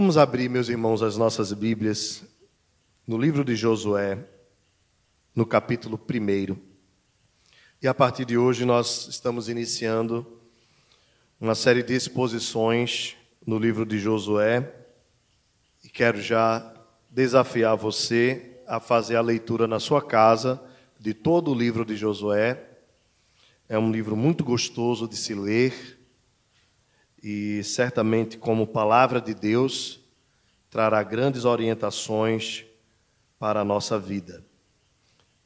Vamos abrir, meus irmãos, as nossas Bíblias no livro de Josué, no capítulo 1. E a partir de hoje nós estamos iniciando uma série de exposições no livro de Josué e quero já desafiar você a fazer a leitura na sua casa de todo o livro de Josué. É um livro muito gostoso de se ler e certamente, como palavra de Deus, trará grandes orientações para a nossa vida.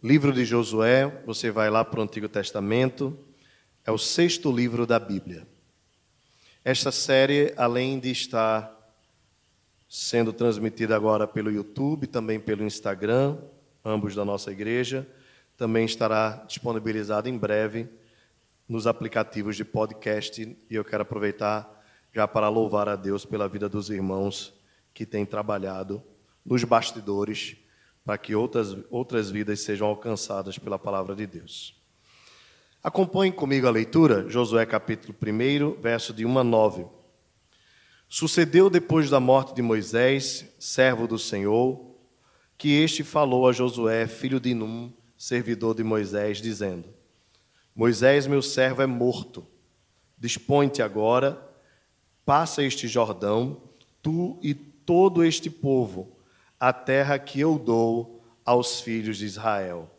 Livro de Josué, você vai lá para o Antigo Testamento, é o sexto livro da Bíblia. Esta série, além de estar sendo transmitida agora pelo YouTube, também pelo Instagram, ambos da nossa igreja, também estará disponibilizada em breve nos aplicativos de podcast e eu quero aproveitar já para louvar a Deus pela vida dos irmãos que têm trabalhado nos bastidores para que outras, outras vidas sejam alcançadas pela palavra de Deus. Acompanhe comigo a leitura, Josué capítulo 1, verso de 1 a 9. Sucedeu depois da morte de Moisés, servo do Senhor, que este falou a Josué, filho de Num, servidor de Moisés, dizendo: Moisés, meu servo, é morto. Dispõe-te agora, passa este Jordão, tu e todo este povo, a terra que eu dou aos filhos de Israel.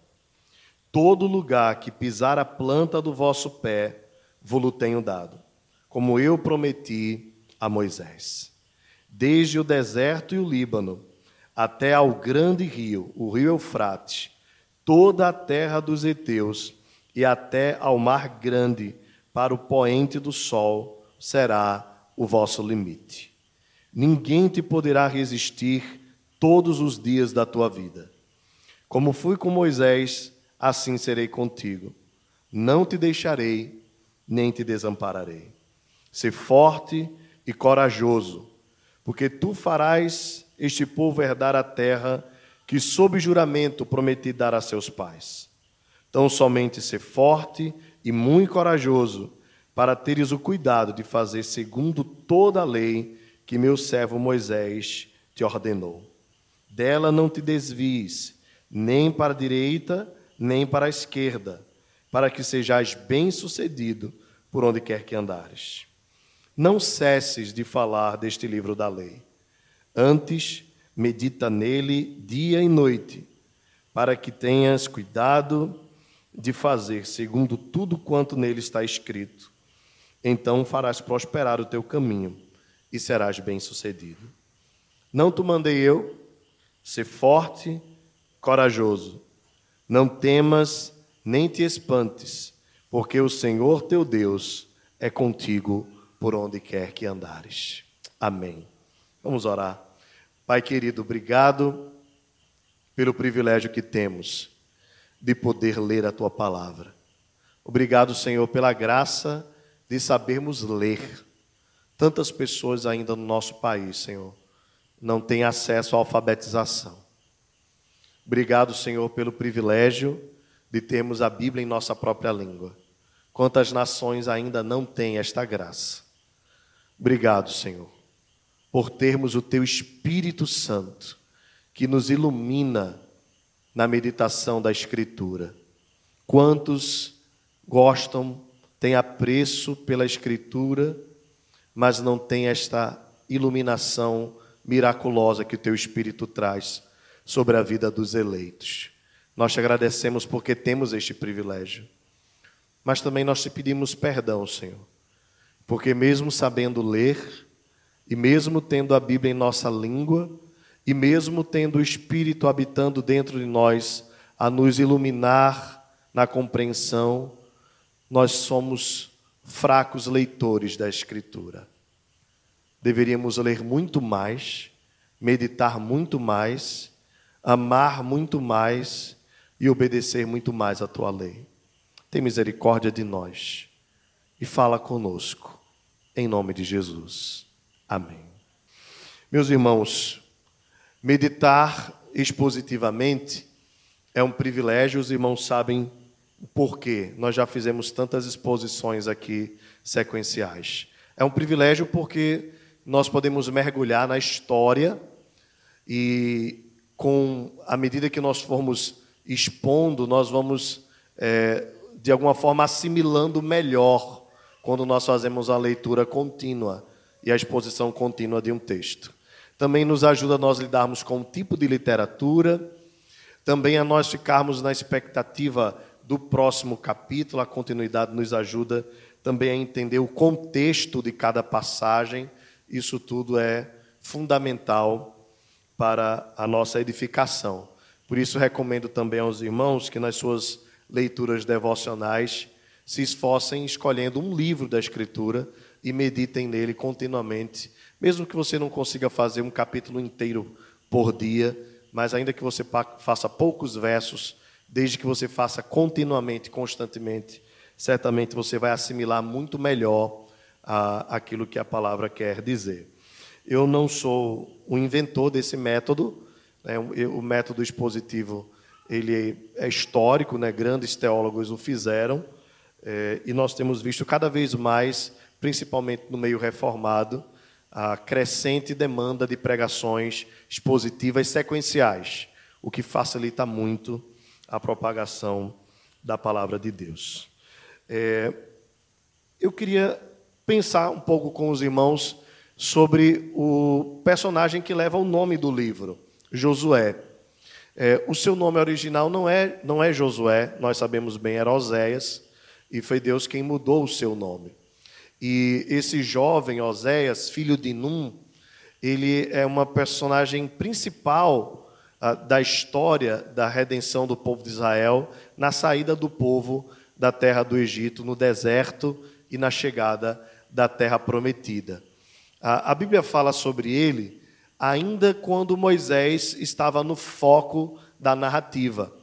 Todo lugar que pisar a planta do vosso pé, vou-lo tenho dado, como eu prometi a Moisés. Desde o deserto e o Líbano, até ao grande rio, o rio Eufrates, toda a terra dos heteus, e até ao mar grande, para o poente do sol, será o vosso limite. Ninguém te poderá resistir todos os dias da tua vida. Como fui com Moisés, assim serei contigo. Não te deixarei, nem te desampararei. Ser forte e corajoso, porque tu farás este povo herdar a terra que, sob juramento, prometi dar a seus pais. Então, somente ser forte e muito corajoso, para teres o cuidado de fazer segundo toda a lei que meu servo Moisés te ordenou. Dela não te desvies, nem para a direita, nem para a esquerda, para que sejais bem-sucedido por onde quer que andares. Não cesses de falar deste livro da lei. Antes, medita nele dia e noite, para que tenhas cuidado de fazer segundo tudo quanto nele está escrito. Então farás prosperar o teu caminho e serás bem-sucedido. Não te mandei eu, ser forte, corajoso. Não temas nem te espantes, porque o Senhor teu Deus é contigo por onde quer que andares. Amém. Vamos orar. Pai querido, obrigado pelo privilégio que temos de poder ler a tua palavra. Obrigado, Senhor, pela graça de sabermos ler. Tantas pessoas ainda no nosso país, Senhor, não têm acesso à alfabetização. Obrigado, Senhor, pelo privilégio de termos a Bíblia em nossa própria língua. Quantas nações ainda não têm esta graça? Obrigado, Senhor, por termos o Teu Espírito Santo que nos ilumina na meditação da Escritura. Quantos gostam, têm apreço pela Escritura, mas não têm esta iluminação miraculosa que o Teu Espírito traz sobre a vida dos eleitos. Nós te agradecemos porque temos este privilégio, mas também nós te pedimos perdão, Senhor, porque mesmo sabendo ler e mesmo tendo a Bíblia em nossa língua, e mesmo tendo o Espírito habitando dentro de nós, a nos iluminar na compreensão, nós somos fracos leitores da Escritura. Deveríamos ler muito mais, meditar muito mais, amar muito mais e obedecer muito mais à tua lei. Tem misericórdia de nós e fala conosco, em nome de Jesus. Amém. Meus irmãos, Meditar expositivamente é um privilégio, os irmãos sabem o porquê. Nós já fizemos tantas exposições aqui sequenciais. É um privilégio porque nós podemos mergulhar na história e, com a medida que nós formos expondo, nós vamos, é, de alguma forma, assimilando melhor quando nós fazemos a leitura contínua e a exposição contínua de um texto. Também nos ajuda a nós lidarmos com o tipo de literatura, também a nós ficarmos na expectativa do próximo capítulo, a continuidade nos ajuda também a entender o contexto de cada passagem. Isso tudo é fundamental para a nossa edificação. Por isso, recomendo também aos irmãos que nas suas leituras devocionais se esforcem escolhendo um livro da Escritura e meditem nele continuamente, mesmo que você não consiga fazer um capítulo inteiro por dia, mas ainda que você faça poucos versos, desde que você faça continuamente, constantemente, certamente você vai assimilar muito melhor a, aquilo que a palavra quer dizer. Eu não sou o inventor desse método, né, o método expositivo ele é histórico, né, grandes teólogos o fizeram, é, e nós temos visto cada vez mais, principalmente no meio reformado, a crescente demanda de pregações expositivas sequenciais, o que facilita muito a propagação da palavra de Deus. É, eu queria pensar um pouco com os irmãos sobre o personagem que leva o nome do livro, Josué. É, o seu nome original não é, não é Josué, nós sabemos bem, era Oséias, e foi Deus quem mudou o seu nome. E esse jovem, Oséias, filho de Num, ele é uma personagem principal ah, da história da redenção do povo de Israel na saída do povo da terra do Egito, no deserto e na chegada da terra prometida. A, Bíblia fala sobre ele ainda quando Moisés estava no foco da narrativa.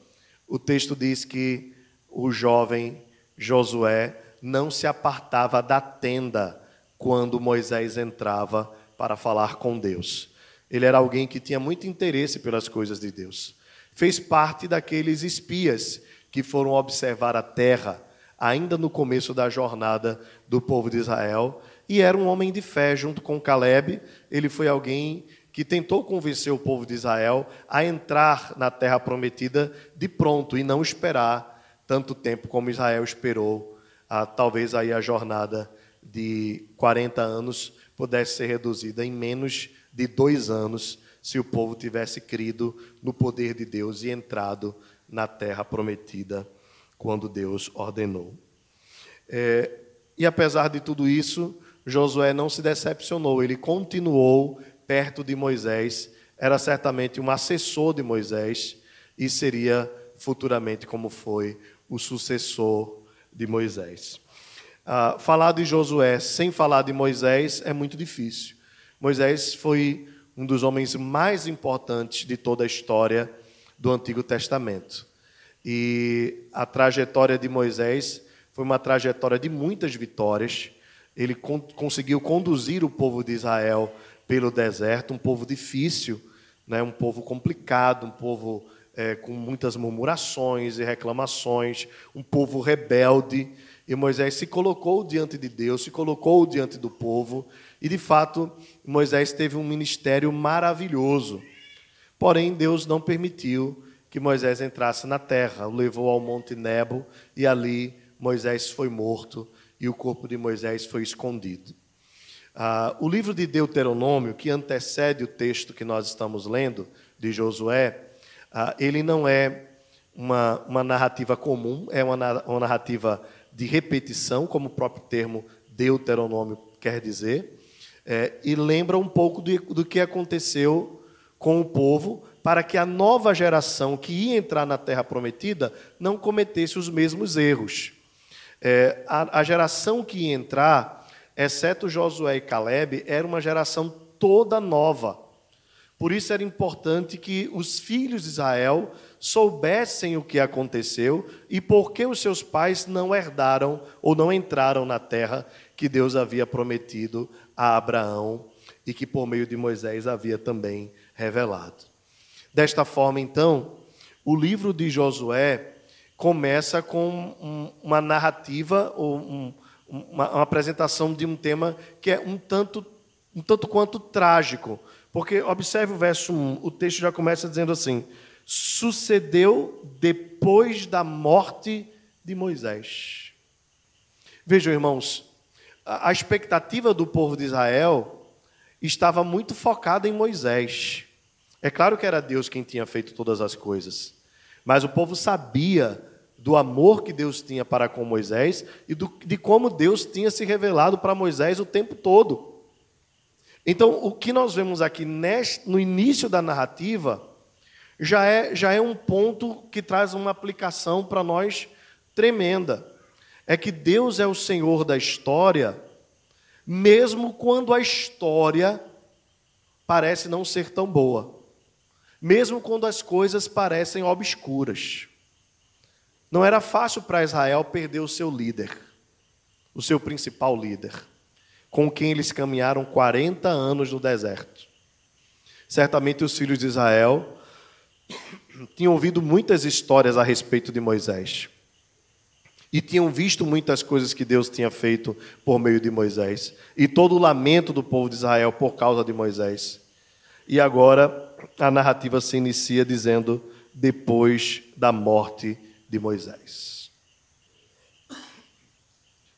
O texto diz que o jovem Josué não se apartava da tenda quando Moisés entrava para falar com Deus. Ele era alguém que tinha muito interesse pelas coisas de Deus. Fez parte daqueles espias que foram observar a terra ainda no começo da jornada do povo de Israel, e era um homem de fé junto com Caleb. Ele foi alguém que tentou convencer o povo de Israel a entrar na terra prometida de pronto e não esperar tanto tempo como Israel esperou. Ah, talvez aí a jornada de 40 anos pudesse ser reduzida em menos de dois anos se o povo tivesse crido no poder de Deus e entrado na terra prometida quando Deus ordenou. É, e apesar de tudo isso, Josué não se decepcionou, ele continuou perto de Moisés, era certamente um assessor de Moisés e seria futuramente, como foi, o sucessor de Moisés. Ah, falar de Josué sem falar de Moisés é muito difícil. Moisés foi um dos homens mais importantes de toda a história do Antigo Testamento. E a trajetória de Moisés foi uma trajetória de muitas vitórias. Ele con conseguiu conduzir o povo de Israel pelo deserto, um povo difícil, né, um povo complicado, um povo é, com muitas murmurações e reclamações, um povo rebelde. E Moisés se colocou diante de Deus, se colocou diante do povo, e de fato Moisés teve um ministério maravilhoso. Porém, Deus não permitiu que Moisés entrasse na terra, o levou ao Monte Nebo e ali Moisés foi morto e o corpo de Moisés foi escondido. Ah, o livro de Deuteronômio, que antecede o texto que nós estamos lendo, de Josué, ah, ele não é uma, uma narrativa comum, é uma, uma narrativa de repetição, como o próprio termo Deuteronômio quer dizer, é, e lembra um pouco do, que aconteceu com o povo para que a nova geração que ia entrar na terra prometida não cometesse os mesmos erros. É, a, a geração que ia entrar, exceto Josué e Caleb, era uma geração toda nova. Por isso era importante que os filhos de Israel soubessem o que aconteceu e por que os seus pais não herdaram ou não entraram na terra que Deus havia prometido a Abraão e que por meio de Moisés havia também revelado. Desta forma, então, o livro de Josué começa com uma narrativa ou uma, uma apresentação de um tema que é um tanto um tanto quanto trágico. Porque, observe o verso 1, o texto já começa dizendo assim: sucedeu depois da morte de Moisés. Vejam, irmãos, a expectativa do povo de Israel estava muito focada em Moisés. É claro que era Deus quem tinha feito todas as coisas, mas o povo sabia do amor que Deus tinha para com Moisés e do, de como Deus tinha se revelado para Moisés o tempo todo. Então, o que nós vemos aqui no início da narrativa já é, já é um ponto que traz uma aplicação para nós tremenda. É que Deus é o Senhor da história, mesmo quando a história parece não ser tão boa, mesmo quando as coisas parecem obscuras. Não era fácil para Israel perder o seu líder, o seu principal líder, com quem eles caminharam 40 anos no deserto. Certamente os filhos de Israel tinham ouvido muitas histórias a respeito de Moisés. E tinham visto muitas coisas que Deus tinha feito por meio de Moisés. E todo o lamento do povo de Israel por causa de Moisés. E agora a narrativa se inicia dizendo: depois da morte de Moisés.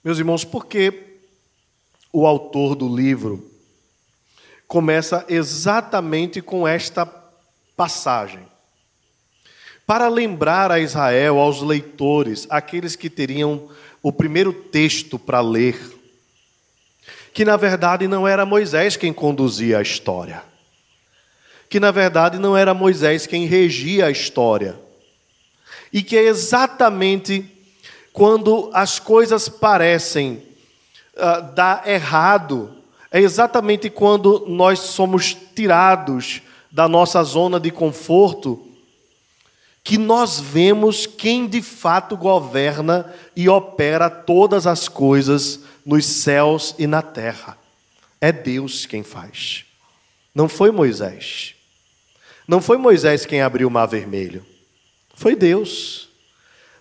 Meus irmãos, por que o autor do livro começa exatamente com esta passagem? Para lembrar a Israel, aos leitores, aqueles que teriam o primeiro texto para ler, que na verdade não era Moisés quem conduzia a história, que na verdade não era Moisés quem regia a história, e que é exatamente quando as coisas parecem uh, dar errado, é exatamente quando nós somos tirados da nossa zona de conforto, que nós vemos quem de fato governa e opera todas as coisas nos céus e na terra. É Deus quem faz. Não foi Moisés. Não foi Moisés quem abriu o mar vermelho. Foi Deus.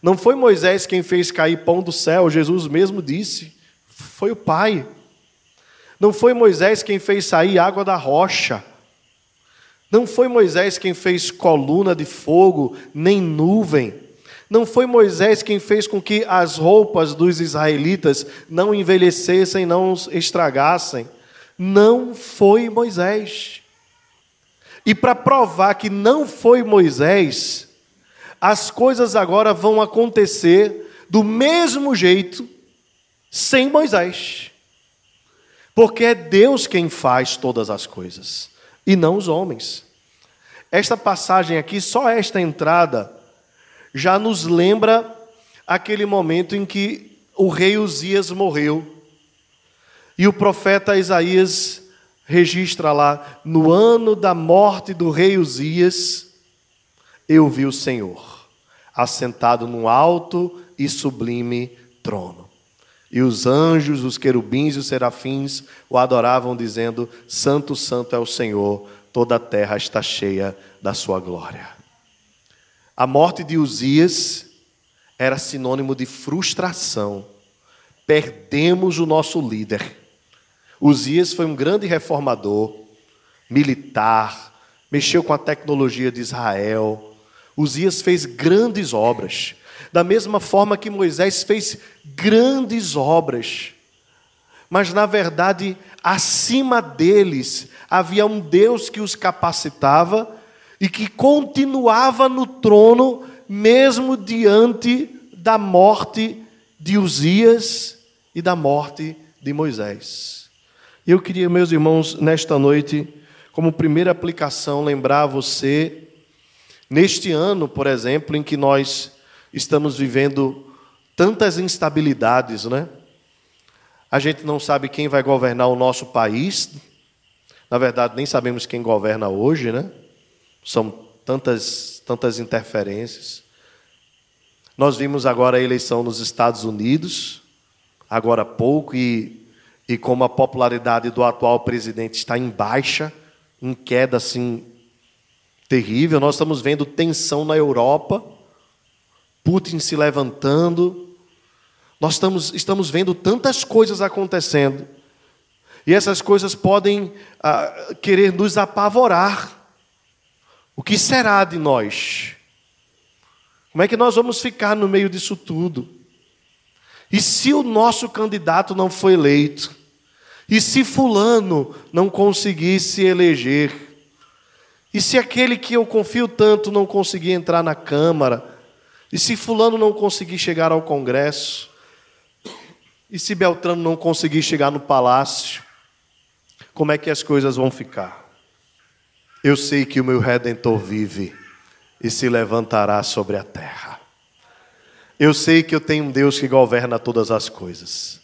Não foi Moisés quem fez cair pão do céu, Jesus mesmo disse. Foi o Pai. Não foi Moisés quem fez sair água da rocha. Não foi Moisés quem fez coluna de fogo, nem nuvem. Não foi Moisés quem fez com que as roupas dos israelitas não envelhecessem, não estragassem. Não foi Moisés. E para provar que não foi Moisés, as coisas agora vão acontecer do mesmo jeito sem Moisés. Porque é Deus quem faz todas as coisas e não os homens. Esta passagem aqui, só esta entrada, já nos lembra aquele momento em que o rei Uzias morreu. E o profeta Isaías registra lá: no ano da morte do rei Uzias, eu vi o Senhor, assentado num alto e sublime trono. E os anjos, os querubins e os serafins o adoravam, dizendo: Santo, Santo é o Senhor, toda a terra está cheia da sua glória. A morte de Uzias era sinônimo de frustração. Perdemos o nosso líder. Uzias foi um grande reformador, militar, mexeu com a tecnologia de Israel, Uzias fez grandes obras, da mesma forma que Moisés fez grandes obras. Mas, na verdade, acima deles havia um Deus que os capacitava e que continuava no trono, mesmo diante da morte de Uzias e da morte de Moisés. Eu queria, meus irmãos, nesta noite, como primeira aplicação, lembrar você Neste ano, por exemplo, em que nós estamos vivendo tantas instabilidades, né? A gente não sabe quem vai governar o nosso país. Na verdade, nem sabemos quem governa hoje, né? São tantas, tantas interferências. Nós vimos agora a eleição nos Estados Unidos, agora há pouco, e, e como a popularidade do atual presidente está em baixa, em queda assim terrível. Nós estamos vendo tensão na Europa, Putin se levantando. Nós estamos, estamos vendo tantas coisas acontecendo. E essas coisas podem ah, querer nos apavorar. O que será de nós? Como é que nós vamos ficar no meio disso tudo? E se o nosso candidato não foi eleito? E se Fulano não conseguisse eleger? E se aquele que eu confio tanto não conseguir entrar na Câmara? E se Fulano não conseguir chegar ao Congresso? E se Beltrano não conseguir chegar no palácio? Como é que as coisas vão ficar? Eu sei que o meu redentor vive e se levantará sobre a terra. Eu sei que eu tenho um Deus que governa todas as coisas.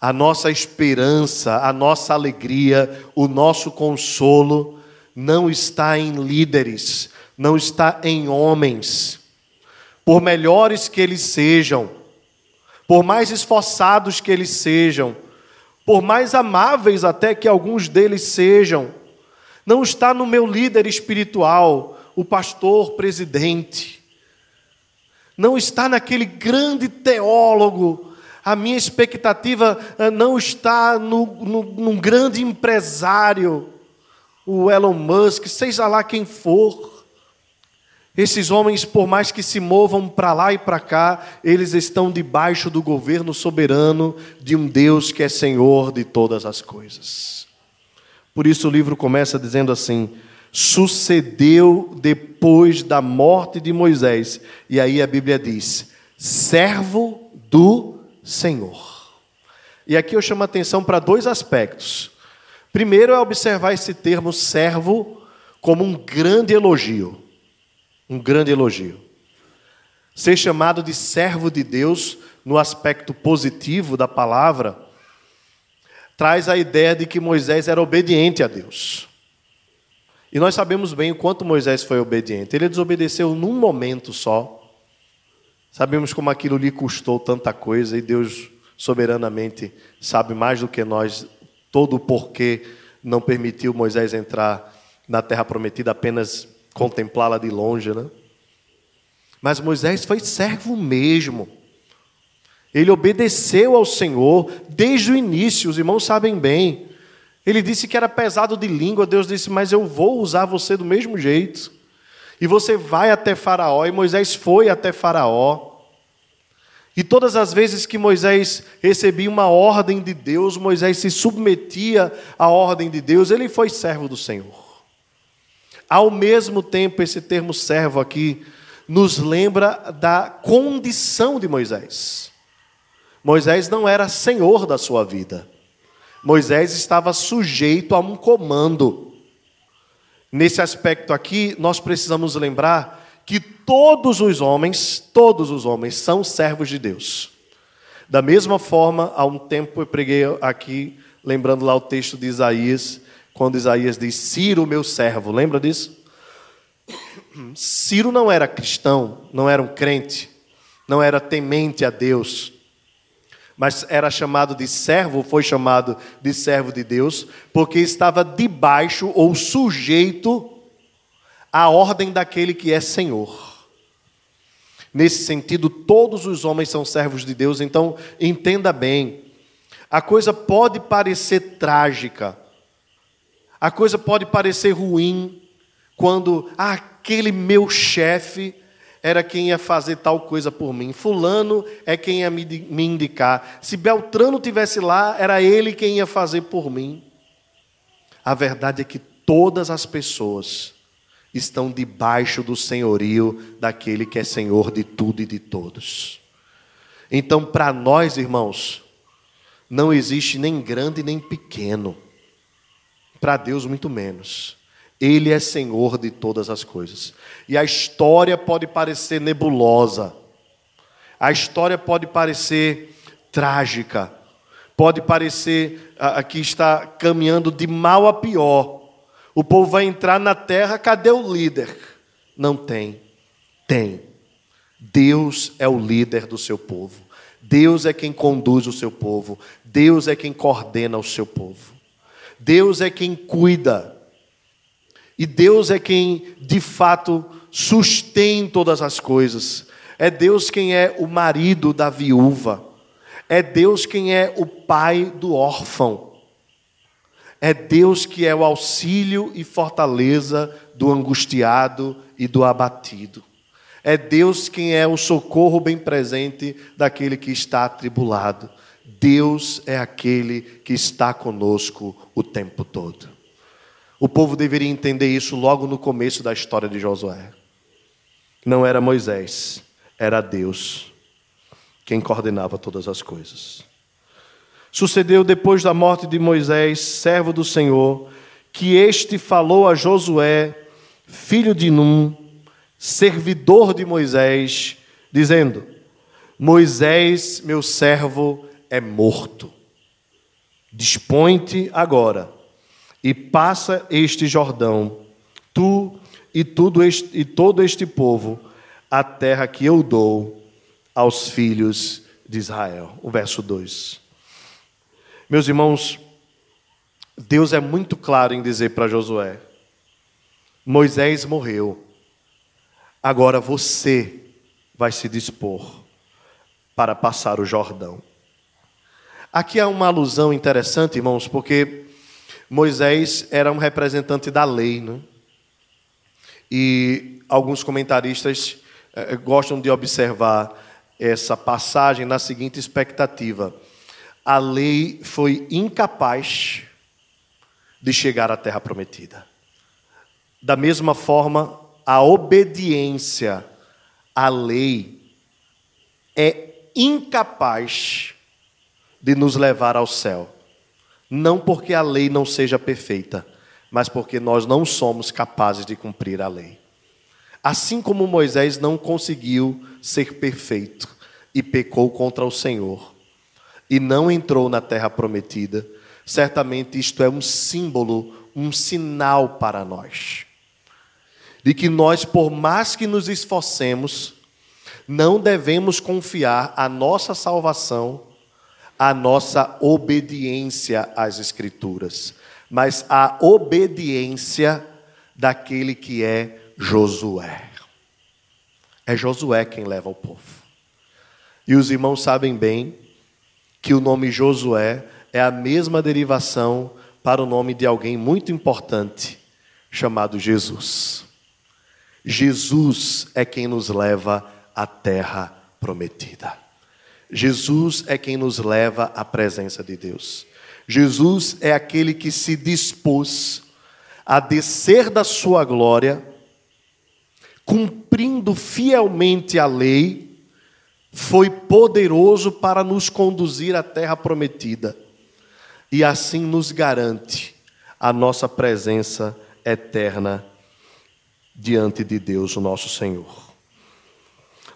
A nossa esperança, a nossa alegria, o nosso consolo não está em líderes, não está em homens. Por melhores que eles sejam, por mais esforçados que eles sejam, por mais amáveis até que alguns deles sejam, não está no meu líder espiritual, o pastor presidente, não está naquele grande teólogo, a minha expectativa eh, não está no, no, num grande empresário, o Elon Musk, seja lá quem for. Esses homens, por mais que se movam para lá e para cá, eles estão debaixo do governo soberano de um Deus que é Senhor de todas as coisas. Por isso o livro começa dizendo assim: sucedeu depois da morte de Moisés. E aí a Bíblia diz: servo do Senhor. E aqui eu chamo a atenção para dois aspectos. Primeiro é observar esse termo servo como um grande elogio. Um grande elogio. Ser chamado de servo de Deus, no aspecto positivo da palavra, traz a ideia de que Moisés era obediente a Deus. E nós sabemos bem o quanto Moisés foi obediente. Ele desobedeceu num momento só. Sabemos como aquilo lhe custou tanta coisa e Deus soberanamente sabe mais do que nós todo o porquê não permitiu Moisés entrar na terra prometida, apenas contemplá-la de longe, né? Mas Moisés foi servo mesmo. Ele obedeceu ao Senhor desde o início, os irmãos sabem bem. Ele disse que era pesado de língua, Deus disse: Mas eu vou usar você do mesmo jeito. E você vai até Faraó, e Moisés foi até Faraó. E todas as vezes que Moisés recebia uma ordem de Deus, Moisés se submetia à ordem de Deus, ele foi servo do Senhor. Ao mesmo tempo, esse termo servo aqui nos lembra da condição de Moisés. Moisés não era senhor da sua vida. Moisés estava sujeito a um comando. Nesse aspecto aqui, nós precisamos lembrar que todos os homens, todos os homens são servos de Deus. Da mesma forma, há um tempo eu preguei aqui, lembrando lá o texto de Isaías, quando Isaías diz: Ciro, meu servo, lembra disso? Ciro não era cristão, não era um crente, não era temente a Deus, mas era chamado de servo, foi chamado de servo de Deus, porque estava debaixo ou sujeito à ordem daquele que é Senhor. Nesse sentido, todos os homens são servos de Deus, então entenda bem. A coisa pode parecer trágica, a coisa pode parecer ruim, quando ah, aquele meu chefe era quem ia fazer tal coisa por mim. Fulano é quem ia me, indicar. Se Beltrano tivesse lá, era ele quem ia fazer por mim. A verdade é que todas as pessoas estão debaixo do senhorio daquele que é senhor de tudo e de todos. Então, para nós, irmãos, não existe nem grande nem pequeno. Para Deus, muito menos. Ele é Senhor de todas as coisas. E a história pode parecer nebulosa, a história pode parecer trágica, pode parecer que está caminhando de mal a pior. O povo vai entrar na terra, cadê o líder? Não tem. Tem. Deus é o líder do seu povo. Deus é quem conduz o seu povo. Deus é quem coordena o seu povo. Deus é quem cuida e Deus é quem, de fato, sustém todas as coisas. É Deus quem é o marido da viúva. É Deus quem é o pai do órfão. É Deus que é o auxílio e fortaleza do angustiado e do abatido. É Deus quem é o socorro bem presente daquele que está atribulado. Deus é aquele que está conosco o tempo todo. O povo deveria entender isso logo no começo da história de Josué. Não era Moisés, era Deus quem coordenava todas as coisas. Sucedeu depois da morte de Moisés, servo do Senhor, que este falou a Josué, filho de Num, servidor de Moisés, dizendo: Moisés, meu servo, é morto. Dispõe-te agora e passa este Jordão, tu e, tudo este, e todo este povo, a terra que eu dou aos filhos de Israel. O verso 2. Meus irmãos, Deus é muito claro em dizer para Josué: Moisés morreu, agora você vai se dispor para passar o Jordão. Aqui há uma alusão interessante, irmãos, porque Moisés era um representante da lei, né? E alguns comentaristas eh, gostam de observar essa passagem na seguinte expectativa: a lei foi incapaz de chegar à terra prometida. Da mesma forma, a obediência à lei é incapaz de nos levar ao céu. Não porque a lei não seja perfeita, mas porque nós não somos capazes de cumprir a lei. Assim como Moisés não conseguiu ser perfeito e pecou contra o Senhor e não entrou na terra prometida, certamente isto é um símbolo, um sinal para nós. De que nós, por mais que nos esforcemos, não devemos confiar a nossa salvação, a nossa obediência às Escrituras mas a obediência daquele que é Josué. É Josué quem leva o povo. E os irmãos sabem bem que o nome Josué é a mesma derivação para o nome de alguém muito importante, chamado Jesus. Jesus é quem nos leva à terra prometida. Jesus é quem nos leva à presença de Deus. Jesus é aquele que se dispôs a descer da sua glória, cumprindo fielmente a lei, foi poderoso para nos conduzir à terra prometida e assim nos garante a nossa presença eterna diante de Deus, o nosso Senhor.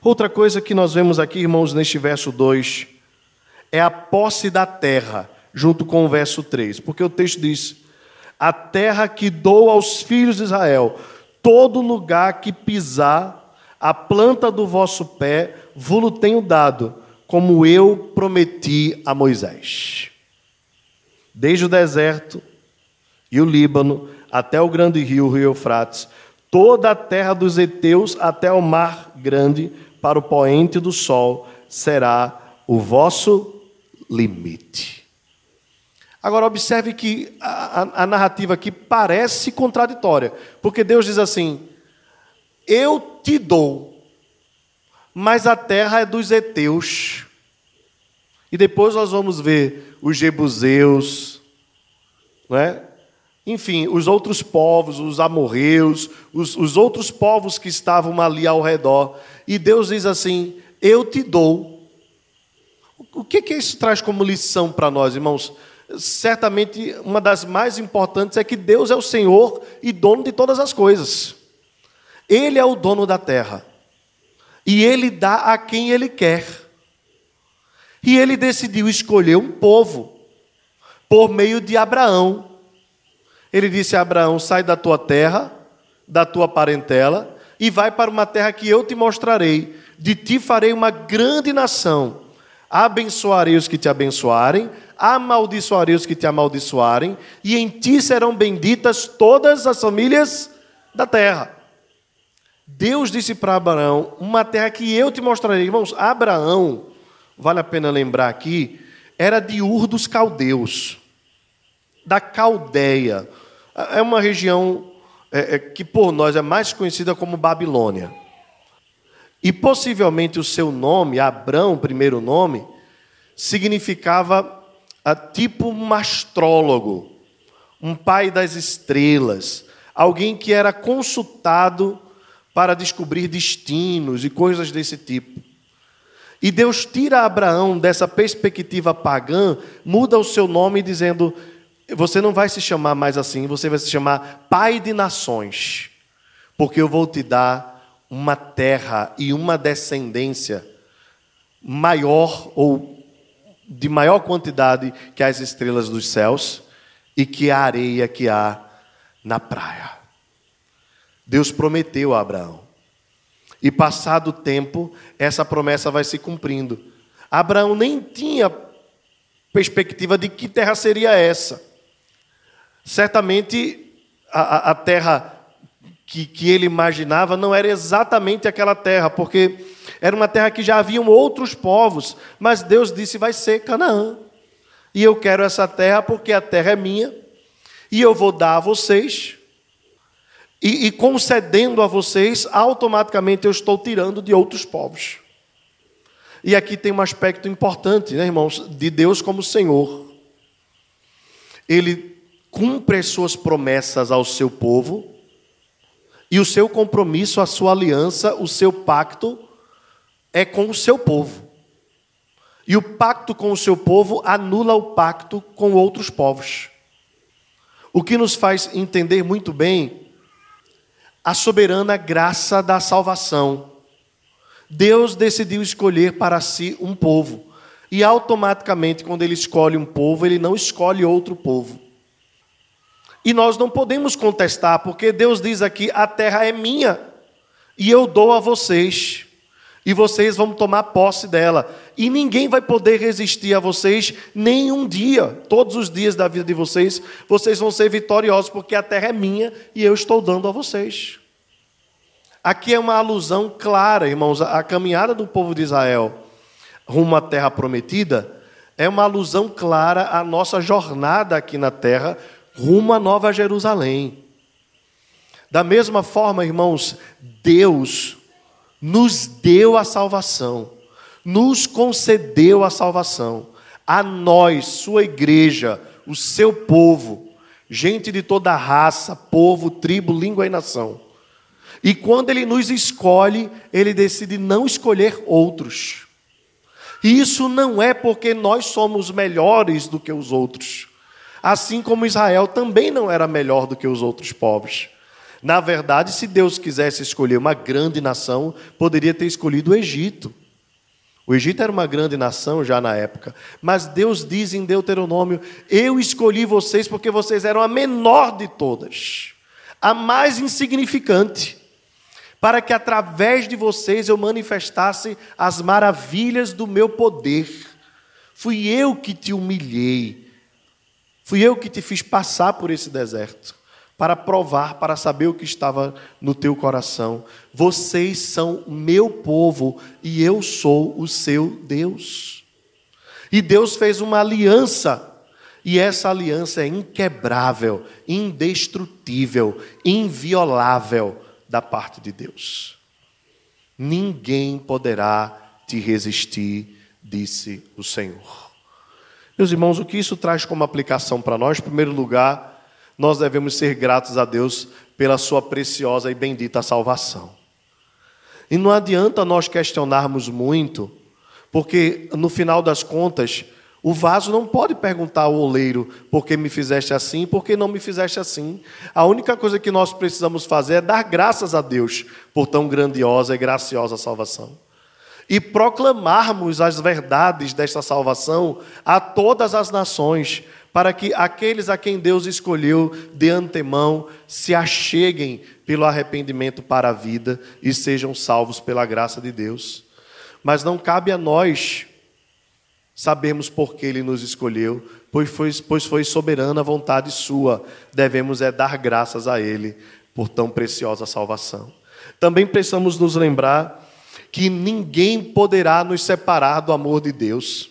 Outra coisa que nós vemos aqui, irmãos, neste verso 2, é a posse da terra junto com o verso 3, porque o texto diz: A terra que dou aos filhos de Israel, todo lugar que pisar, a planta do vosso pé, vos tenho dado, como eu prometi a Moisés. Desde o deserto e o Líbano, até o grande rio, o rio Eufrates, toda a terra dos heteus até o mar grande, para o poente do sol, será o vosso limite. Agora, observe que a, a, a, narrativa aqui parece contraditória, porque Deus diz assim: Eu te dou, mas a terra é dos heteus. E depois nós vamos ver os jebuseus, não é? Enfim, os outros povos, os amorreus, os, os outros povos que estavam ali ao redor. E Deus diz assim: Eu te dou. O que, que isso traz como lição para nós, irmãos? certamente uma das mais importantes é que Deus é o Senhor e dono de todas as coisas. Ele é o dono da terra. E ele dá a quem ele quer. E ele decidiu escolher um povo por meio de Abraão. Ele disse a Abraão: sai da tua terra, da tua parentela, e vai para uma terra que eu te mostrarei. De ti farei uma grande nação. Abençoarei os que te abençoarem, amaldiçoarei os que te amaldiçoarem, e em ti serão benditas todas as famílias da terra. Deus disse para Abraão: Uma terra que eu te mostrarei. Irmãos, Abraão, vale a pena lembrar aqui, era de Ur dos Caldeus. da Caldeia. É uma região é, é, que por nós é mais conhecida como Babilônia. E possivelmente o seu nome, Abrão, primeiro nome, significava a, ah, tipo um astrólogo, um pai das estrelas, alguém que era consultado para descobrir destinos e coisas desse tipo. E Deus tira Abraão dessa perspectiva pagã, muda o seu nome dizendo: você não vai se chamar mais assim, você vai se chamar Pai de Nações, porque eu vou te dar uma terra e uma descendência maior ou de maior quantidade que as estrelas dos céus e que a areia que há na praia. Deus prometeu a Abraão. E passado o tempo, essa promessa vai se cumprindo. Abraão nem tinha perspectiva de que terra seria essa. Certamente a, a terra que, que ele imaginava não era exatamente aquela terra, porque era uma terra que já haviam outros povos, mas Deus disse: vai ser Canaã. E eu quero essa terra porque a terra é minha, e eu vou dar a vocês, e, e concedendo a vocês, automaticamente eu estou tirando de outros povos. E aqui tem um aspecto importante, né, irmãos, de Deus como Senhor. Ele cumpre as suas promessas ao seu povo, e o seu compromisso, a sua aliança, o seu pacto é com o seu povo. E o pacto com o seu povo anula o pacto com outros povos. O que nos faz entender muito bem a soberana graça da salvação. Deus decidiu escolher para si um povo. E automaticamente, quando ele escolhe um povo, ele não escolhe outro povo. E nós não podemos contestar, porque Deus diz aqui: a terra é minha, e eu dou a vocês, e vocês vão tomar posse dela. E ninguém vai poder resistir a vocês nenhum dia, todos os dias da vida de vocês, vocês vão ser vitoriosos, porque a terra é minha e eu estou dando a vocês. Aqui é uma alusão clara, irmãos, a caminhada do povo de Israel rumo à terra prometida é uma alusão clara à nossa jornada aqui na terra rumo à Nova Jerusalém. Da mesma forma, irmãos, Deus nos deu a salvação, nos concedeu a salvação, a nós, sua igreja, o seu povo, gente de toda raça, povo, tribo, língua e nação. E quando ele nos escolhe, ele decide não escolher outros. E isso não é porque nós somos melhores do que os outros assim como Israel também não era melhor do que os outros povos. Na verdade, se Deus quisesse escolher uma grande nação, poderia ter escolhido o Egito. O Egito era uma grande nação já na época, mas Deus diz em Deuteronômio: Eu escolhi vocês porque vocês eram a menor de todas, a mais insignificante, para que através de vocês eu manifestasse as maravilhas do meu poder. Fui eu que te humilhei, Fui eu que te fiz passar por esse deserto, para provar, para saber o que estava no teu coração. Vocês são meu povo e eu sou o seu Deus. E Deus fez uma aliança, e essa aliança é inquebrável, indestrutível, inviolável da parte de Deus. Ninguém poderá te resistir, disse o Senhor. Meus irmãos, o que isso traz como aplicação para nós? Em primeiro lugar, nós devemos ser gratos a Deus pela sua preciosa e bendita salvação. E não adianta nós questionarmos muito, porque no final das contas, o vaso não pode perguntar ao oleiro por que me fizeste assim, por que não me fizeste assim. A única coisa que nós precisamos fazer é dar graças a Deus por tão grandiosa e graciosa salvação e proclamarmos as verdades desta salvação a todas as nações, para que aqueles a quem Deus escolheu de antemão se acheguem pelo arrependimento para a vida e sejam salvos pela graça de Deus. Mas não cabe a nós sabermos por que Ele nos escolheu, pois foi, pois foi soberana a vontade Sua. Devemos é dar graças a Ele por tão preciosa salvação. Também precisamos nos lembrar que ninguém poderá nos separar do amor de Deus.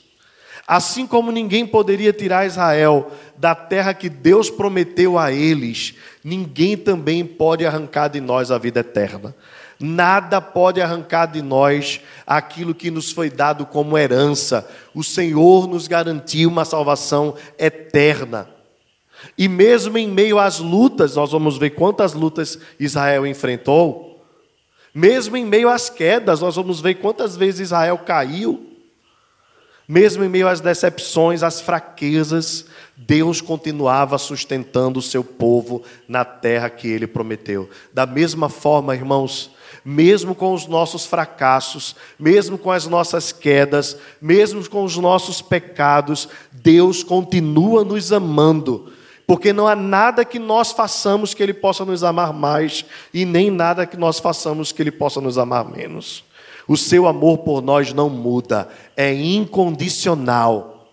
Assim como ninguém poderia tirar Israel da terra que Deus prometeu a eles, ninguém também pode arrancar de nós a vida eterna. Nada pode arrancar de nós aquilo que nos foi dado como herança. O Senhor nos garantiu uma salvação eterna. E mesmo em meio às lutas, nós vamos ver quantas lutas Israel enfrentou. Mesmo em meio às quedas, nós vamos ver quantas vezes Israel caiu. Mesmo em meio às decepções, às fraquezas, Deus continuava sustentando o seu povo na terra que ele prometeu. Da mesma forma, irmãos, mesmo com os nossos fracassos, mesmo com as nossas quedas, mesmo com os nossos pecados, Deus continua nos amando. Porque não há nada que nós façamos que Ele possa nos amar mais, e nem nada que nós façamos que Ele possa nos amar menos. O seu amor por nós não muda, é incondicional,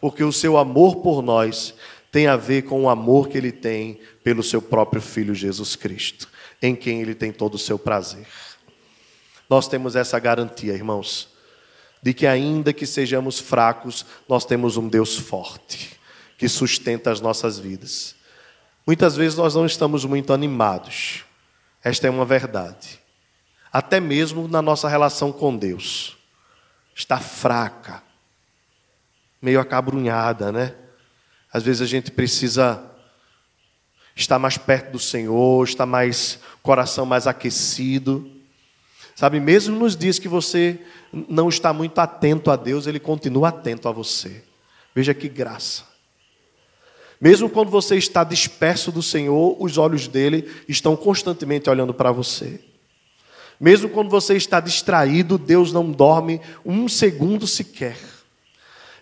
porque o seu amor por nós tem a ver com o amor que ele tem pelo seu próprio Filho Jesus Cristo, em quem ele tem todo o seu prazer. Nós temos essa garantia, irmãos, de que ainda que sejamos fracos, nós temos um Deus forte, que sustenta as nossas vidas. Muitas vezes nós não estamos muito animados, esta é uma verdade até mesmo na nossa relação com Deus. Está fraca, meio acabrunhada, né? Às vezes a gente precisa estar mais perto do Senhor, estar mais coração mais aquecido. Sabe, mesmo nos dias que você não está muito atento a Deus, ele continua atento a você. Veja que graça. Mesmo quando você está disperso do Senhor, os olhos dele estão constantemente olhando para você. Mesmo quando você está distraído, Deus não dorme um segundo sequer.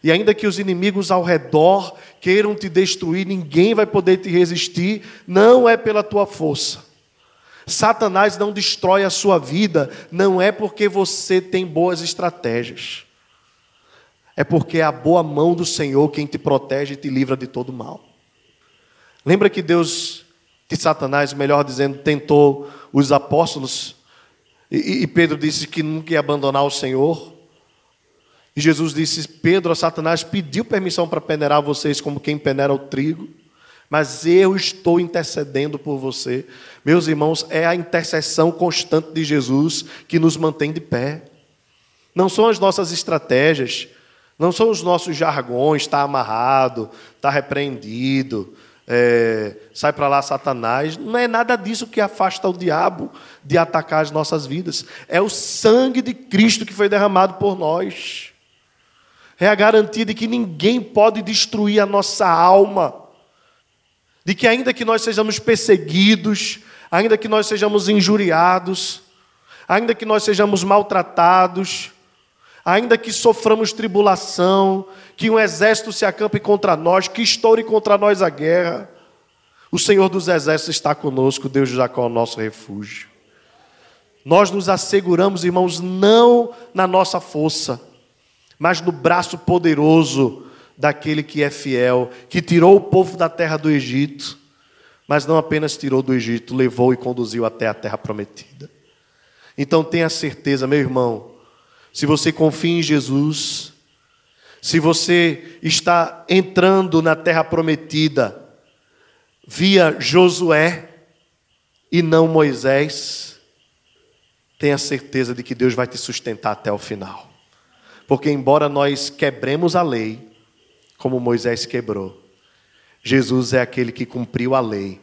E ainda que os inimigos ao redor queiram te destruir, ninguém vai poder te resistir, não é pela tua força. Satanás não destrói a sua vida, não é porque você tem boas estratégias. É porque é a boa mão do Senhor quem te protege e te livra de todo mal. Lembra que Deus, que Satanás, melhor dizendo, tentou os apóstolos e, e Pedro disse que nunca ia abandonar o Senhor. E Jesus disse: Pedro, Satanás pediu permissão para peneirar vocês como quem peneira o trigo, mas eu estou intercedendo por você. Meus irmãos, é a intercessão constante de Jesus que nos mantém de pé. Não são as nossas estratégias, não são os nossos jargões, está amarrado, está repreendido, é, sai para lá Satanás. Não é nada disso que afasta o diabo de atacar as nossas vidas. É o sangue de Cristo que foi derramado por nós. É a garantia de que ninguém pode destruir a nossa alma. De que, ainda que nós sejamos perseguidos, ainda que nós sejamos injuriados, ainda que nós sejamos maltratados, ainda que soframos tribulação, que um exército se acampe contra nós, que estoure contra nós a guerra, o Senhor dos exércitos está conosco, Deus de Jacó é o nosso refúgio. Nós nos asseguramos, irmãos, não na nossa força, mas no braço poderoso daquele que é fiel, que tirou o povo da terra do Egito, mas não apenas tirou do Egito, levou e conduziu até a terra prometida. Então tenha certeza, meu irmão, se você confia em Jesus, se você está entrando na terra prometida via Josué e não Moisés, tenha certeza de que Deus vai te sustentar até o final. Porque, embora nós quebremos a lei, como Moisés quebrou, Jesus é aquele que cumpriu a lei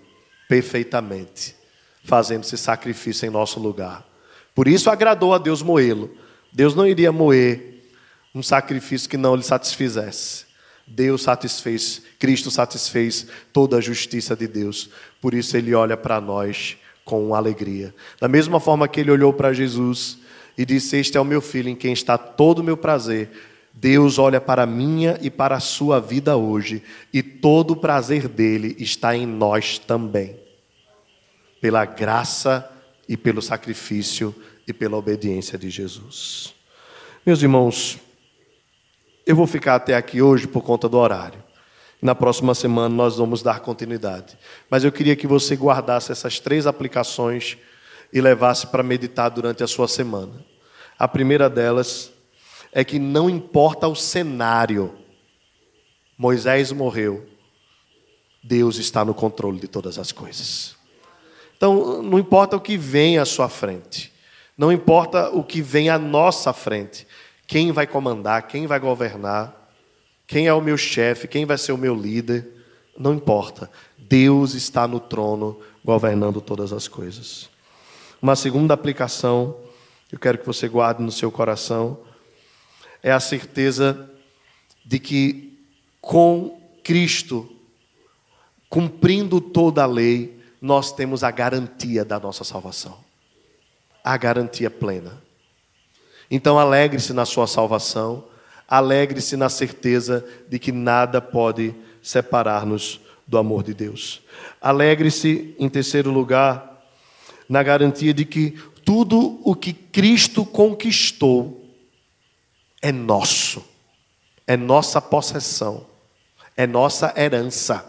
perfeitamente, fazendo esse sacrifício em nosso lugar. Por isso agradou a Deus moê-lo Deus não iria moer um sacrifício que não lhe satisfizesse. Deus satisfez, Cristo satisfez toda a justiça de Deus. Por isso ele olha para nós com alegria. Da mesma forma que ele olhou para Jesus e disse: Este é o meu filho em quem está todo o meu prazer. Deus olha para a minha e para a sua vida hoje, e todo o prazer dele está em nós também, pela graça e pelo sacrifício e pela obediência de Jesus. Meus irmãos, eu vou ficar até aqui hoje por conta do horário. Na próxima semana nós vamos dar continuidade. Mas eu queria que você guardasse essas três aplicações e levasse para meditar durante a sua semana. A primeira delas é que não importa o cenário Moisés morreu. Deus está no controle de todas as coisas. Então, não importa o que vem à sua frente, não importa o que vem à nossa frente, quem vai comandar, quem vai governar, quem é o meu chefe, quem vai ser o meu líder, não importa. Deus está no trono, governando todas as coisas. Uma segunda aplicação, eu quero que você guarde no seu coração, é a certeza de que com Cristo, cumprindo toda a lei, nós temos a garantia da nossa salvação. A garantia plena. Então alegre-se na sua salvação, alegre-se na certeza de que nada pode separar-nos do amor de Deus. Alegre-se, em terceiro lugar, na garantia de que tudo o que Cristo conquistou é nosso, é nossa possessão, é nossa herança.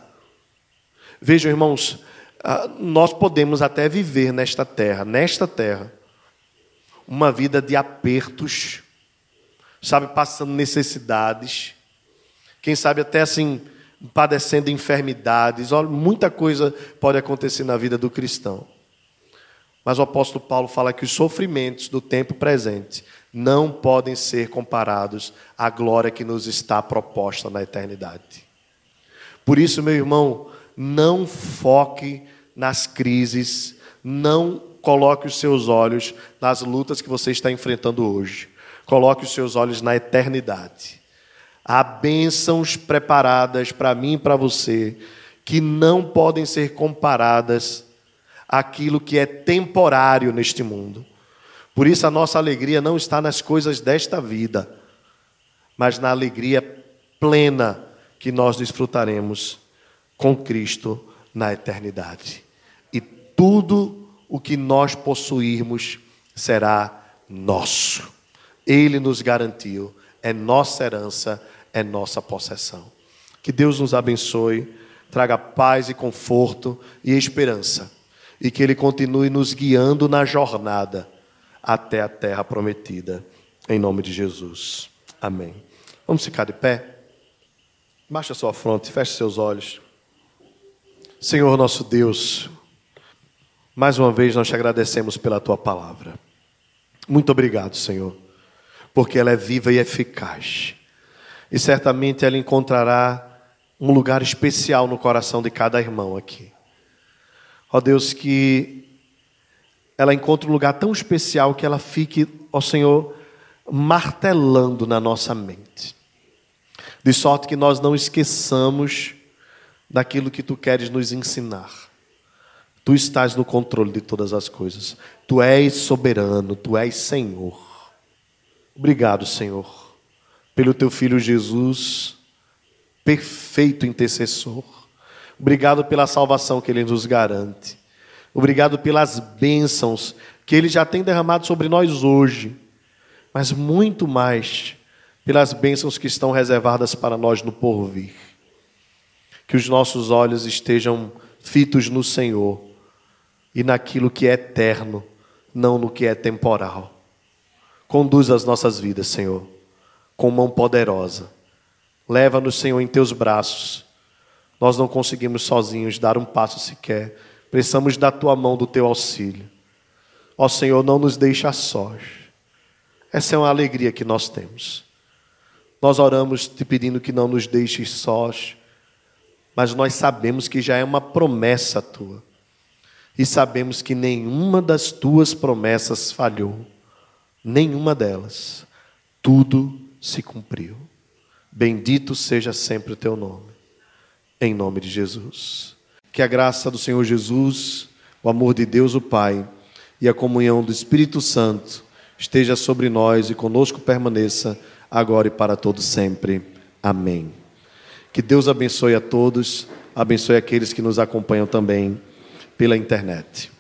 Vejam, irmãos, ah, nós podemos até viver nesta terra, nesta terra, uma vida de apertos, sabe, passando necessidades, quem sabe até assim, padecendo enfermidades, olha, muita coisa pode acontecer na vida do cristão. Mas o apóstolo Paulo fala que os sofrimentos do tempo presente não podem ser comparados à glória que nos está proposta na eternidade. Por isso, meu irmão, não foque nas crises, não coloque os seus olhos nas lutas que você está enfrentando hoje. Coloque os seus olhos na eternidade. Há bênçãos preparadas para mim e para você que não podem ser comparadas aquilo que é temporário neste mundo. Por isso a nossa alegria não está nas coisas desta vida, mas na alegria plena que nós desfrutaremos com Cristo na eternidade. E tudo o que nós possuirmos será nosso. Ele nos garantiu, é nossa herança, é nossa possessão. Que Deus nos abençoe, traga paz e conforto e esperança e que Ele continue nos guiando na jornada até a terra prometida. Em nome de Jesus. Amém. Vamos ficar de pé? Baixe a sua fronte, feche seus olhos. Senhor nosso Deus, mais uma vez nós te agradecemos pela tua palavra. Muito obrigado, Senhor, porque ela é viva e eficaz. E certamente ela encontrará um lugar especial no coração de cada irmão aqui. Ó Deus, que ela encontre um lugar tão especial que ela fique, ó Senhor, martelando na nossa mente. De sorte que nós não esqueçamos daquilo que tu queres nos ensinar. Tu estás no controle de todas as coisas. Tu és soberano, tu és Senhor. Obrigado, Senhor, pelo teu filho Jesus, perfeito intercessor Obrigado pela salvação que Ele nos garante. Obrigado pelas bênçãos que Ele já tem derramado sobre nós hoje. Mas muito mais pelas bênçãos que estão reservadas para nós no porvir. Que os nossos olhos estejam fitos no Senhor e naquilo que é eterno, não no que é temporal. Conduz as nossas vidas, Senhor, com mão poderosa. Leva-nos, Senhor, em teus braços nós não conseguimos sozinhos dar um passo sequer. Precisamos da tua mão, do teu auxílio. Ó Senhor, não nos deixa sós. Essa é uma alegria que nós temos. Nós oramos te pedindo que não nos deixes sós, mas nós sabemos que já é uma promessa tua. E sabemos que nenhuma das tuas promessas falhou. Nenhuma delas. Tudo se cumpriu. Bendito seja sempre o teu nome em nome de Jesus. Que a graça do Senhor Jesus, o amor de Deus o Pai e a comunhão do Espírito Santo esteja sobre nós e conosco permaneça agora e para todos sempre. Amém. Que Deus abençoe a todos, abençoe aqueles que nos acompanham também pela internet.